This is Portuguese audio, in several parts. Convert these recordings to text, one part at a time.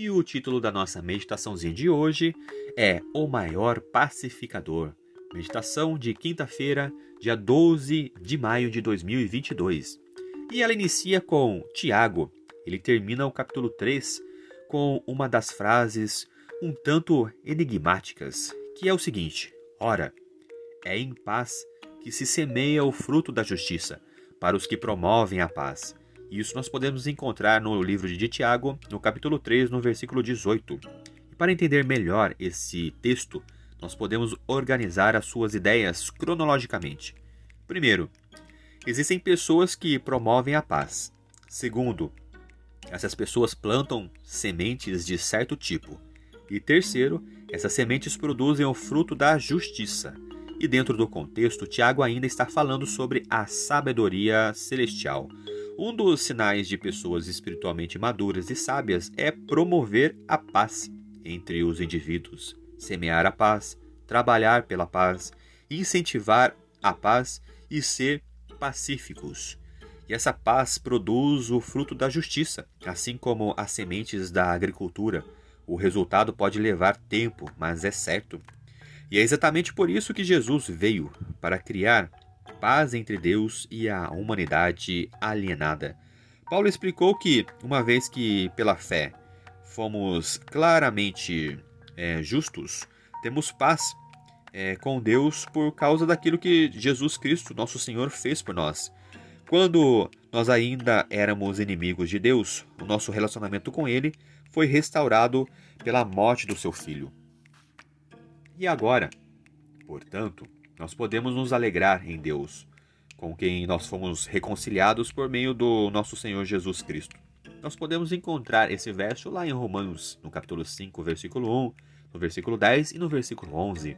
E o título da nossa meditaçãozinha de hoje é O Maior Pacificador. Meditação de quinta-feira, dia 12 de maio de 2022. E ela inicia com Tiago. Ele termina o capítulo 3 com uma das frases um tanto enigmáticas, que é o seguinte: Ora, é em paz que se semeia o fruto da justiça, para os que promovem a paz isso nós podemos encontrar no livro de Tiago, no capítulo 3, no versículo 18. E para entender melhor esse texto, nós podemos organizar as suas ideias cronologicamente. Primeiro, existem pessoas que promovem a paz. Segundo, essas pessoas plantam sementes de certo tipo. E terceiro, essas sementes produzem o fruto da justiça. E dentro do contexto, Tiago ainda está falando sobre a sabedoria celestial. Um dos sinais de pessoas espiritualmente maduras e sábias é promover a paz entre os indivíduos, semear a paz, trabalhar pela paz, incentivar a paz e ser pacíficos. E essa paz produz o fruto da justiça, assim como as sementes da agricultura. O resultado pode levar tempo, mas é certo. E é exatamente por isso que Jesus veio para criar paz entre Deus e a humanidade alienada. Paulo explicou que, uma vez que pela fé fomos claramente é, justos, temos paz é, com Deus por causa daquilo que Jesus Cristo, nosso Senhor, fez por nós. Quando nós ainda éramos inimigos de Deus, o nosso relacionamento com Ele foi restaurado pela morte do seu Filho. E agora, portanto, nós podemos nos alegrar em Deus, com quem nós fomos reconciliados por meio do nosso Senhor Jesus Cristo. Nós podemos encontrar esse verso lá em Romanos, no capítulo 5, versículo 1, no versículo 10 e no versículo 11.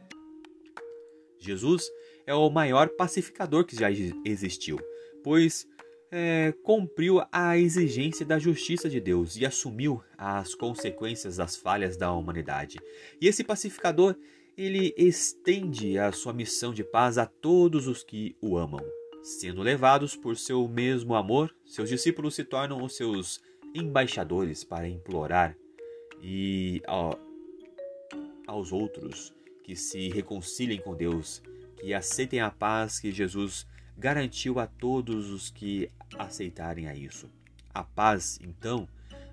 Jesus é o maior pacificador que já existiu, pois é, cumpriu a exigência da justiça de Deus e assumiu as consequências das falhas da humanidade. E esse pacificador ele estende a sua missão de paz a todos os que o amam. Sendo levados por seu mesmo amor, seus discípulos se tornam os seus embaixadores para implorar e ó, aos outros que se reconciliem com Deus, que aceitem a paz que Jesus garantiu a todos os que aceitarem a isso. A paz, então,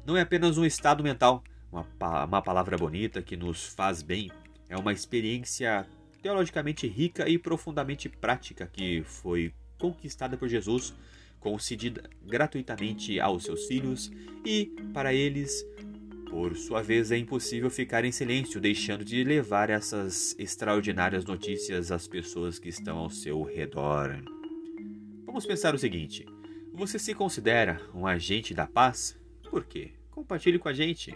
não é apenas um estado mental, uma, uma palavra bonita que nos faz bem, é uma experiência teologicamente rica e profundamente prática que foi conquistada por Jesus, concedida gratuitamente aos seus filhos e, para eles, por sua vez, é impossível ficar em silêncio, deixando de levar essas extraordinárias notícias às pessoas que estão ao seu redor. Vamos pensar o seguinte: você se considera um agente da paz? Por quê? Compartilhe com a gente.